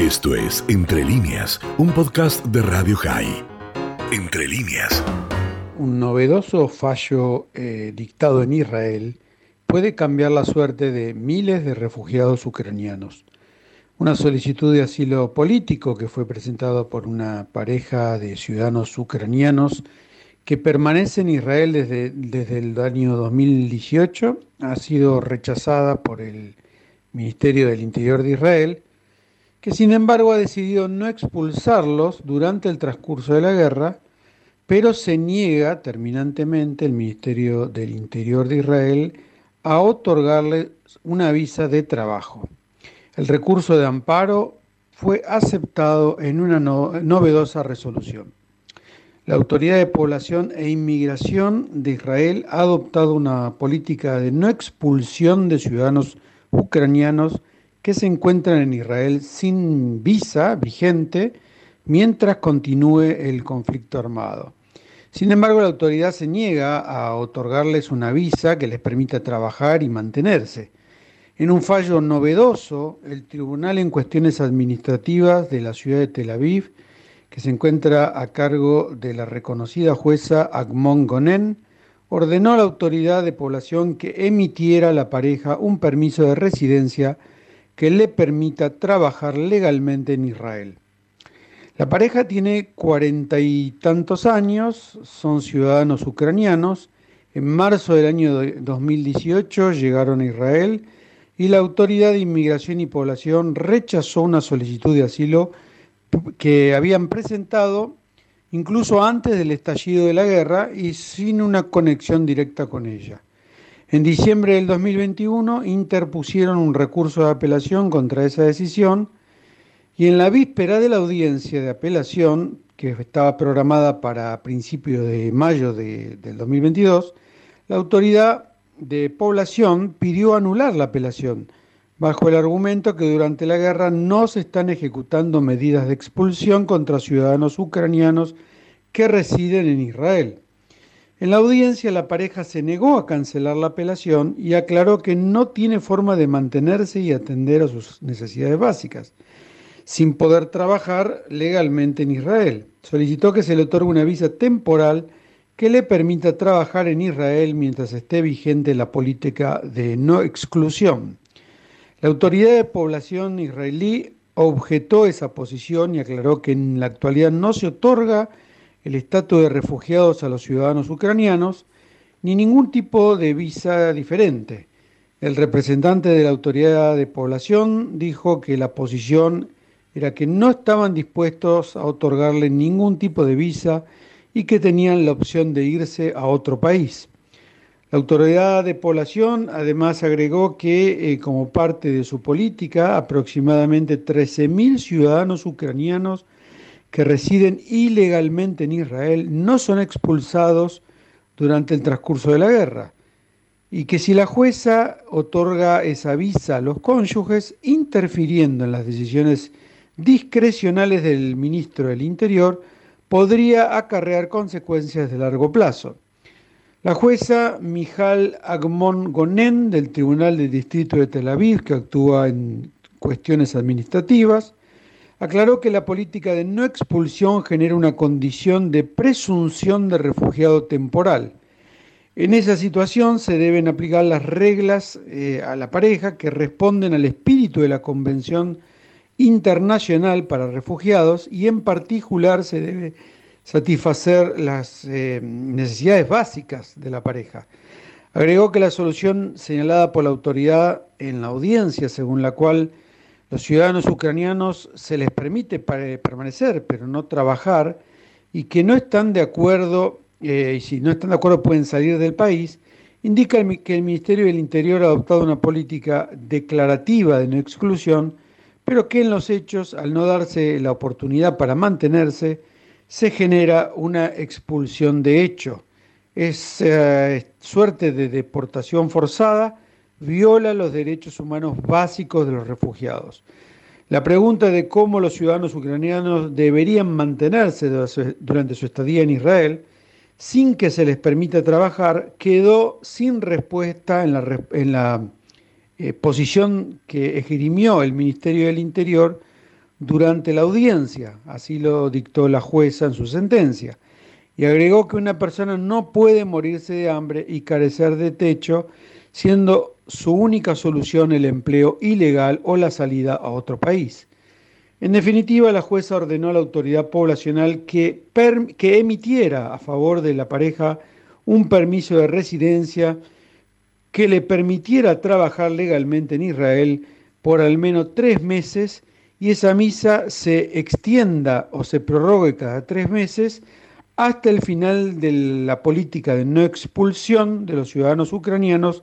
Esto es Entre líneas, un podcast de Radio High. Entre líneas. Un novedoso fallo eh, dictado en Israel puede cambiar la suerte de miles de refugiados ucranianos. Una solicitud de asilo político que fue presentada por una pareja de ciudadanos ucranianos que permanece en Israel desde, desde el año 2018 ha sido rechazada por el Ministerio del Interior de Israel, que sin embargo ha decidido no expulsarlos durante el transcurso de la guerra, pero se niega terminantemente el Ministerio del Interior de Israel a otorgarles una visa de trabajo. El recurso de amparo fue aceptado en una novedosa resolución. La Autoridad de Población e Inmigración de Israel ha adoptado una política de no expulsión de ciudadanos ucranianos que se encuentran en Israel sin visa vigente mientras continúe el conflicto armado. Sin embargo, la autoridad se niega a otorgarles una visa que les permita trabajar y mantenerse. En un fallo novedoso, el tribunal en cuestiones administrativas de la ciudad de Tel Aviv, que se encuentra a cargo de la reconocida jueza Agmon Gonen, ordenó a la autoridad de población que emitiera a la pareja un permiso de residencia que le permita trabajar legalmente en Israel. La pareja tiene cuarenta y tantos años, son ciudadanos ucranianos. En marzo del año 2018 llegaron a Israel y la Autoridad de Inmigración y Población rechazó una solicitud de asilo que habían presentado incluso antes del estallido de la guerra y sin una conexión directa con ella. En diciembre del 2021 interpusieron un recurso de apelación contra esa decisión y en la víspera de la audiencia de apelación, que estaba programada para principios de mayo del 2022, la autoridad de población pidió anular la apelación, bajo el argumento que durante la guerra no se están ejecutando medidas de expulsión contra ciudadanos ucranianos que residen en Israel. En la audiencia la pareja se negó a cancelar la apelación y aclaró que no tiene forma de mantenerse y atender a sus necesidades básicas sin poder trabajar legalmente en Israel. Solicitó que se le otorgue una visa temporal que le permita trabajar en Israel mientras esté vigente la política de no exclusión. La autoridad de población israelí objetó esa posición y aclaró que en la actualidad no se otorga el estatus de refugiados a los ciudadanos ucranianos ni ningún tipo de visa diferente. El representante de la autoridad de población dijo que la posición era que no estaban dispuestos a otorgarle ningún tipo de visa y que tenían la opción de irse a otro país. La autoridad de población además agregó que, eh, como parte de su política, aproximadamente 13.000 ciudadanos ucranianos que residen ilegalmente en Israel no son expulsados durante el transcurso de la guerra y que si la jueza otorga esa visa a los cónyuges, interfiriendo en las decisiones discrecionales del ministro del Interior podría acarrear consecuencias de largo plazo. La jueza Mijal Agmon Gonen del Tribunal del Distrito de Tel Aviv, que actúa en cuestiones administrativas, aclaró que la política de no expulsión genera una condición de presunción de refugiado temporal. En esa situación se deben aplicar las reglas eh, a la pareja que responden al espíritu de la Convención internacional para refugiados y en particular se debe satisfacer las eh, necesidades básicas de la pareja. Agregó que la solución señalada por la autoridad en la audiencia, según la cual los ciudadanos ucranianos se les permite permanecer, pero no trabajar, y que no están de acuerdo, eh, y si no están de acuerdo pueden salir del país, indica que el Ministerio del Interior ha adoptado una política declarativa de no exclusión pero que en los hechos, al no darse la oportunidad para mantenerse, se genera una expulsión de hecho. Es eh, suerte de deportación forzada, viola los derechos humanos básicos de los refugiados. La pregunta de cómo los ciudadanos ucranianos deberían mantenerse durante su estadía en Israel sin que se les permita trabajar quedó sin respuesta en la, eh, posición que esgrimió el Ministerio del Interior durante la audiencia, así lo dictó la jueza en su sentencia, y agregó que una persona no puede morirse de hambre y carecer de techo, siendo su única solución el empleo ilegal o la salida a otro país. En definitiva, la jueza ordenó a la autoridad poblacional que, que emitiera a favor de la pareja un permiso de residencia que le permitiera trabajar legalmente en Israel por al menos tres meses y esa misa se extienda o se prorrogue cada tres meses hasta el final de la política de no expulsión de los ciudadanos ucranianos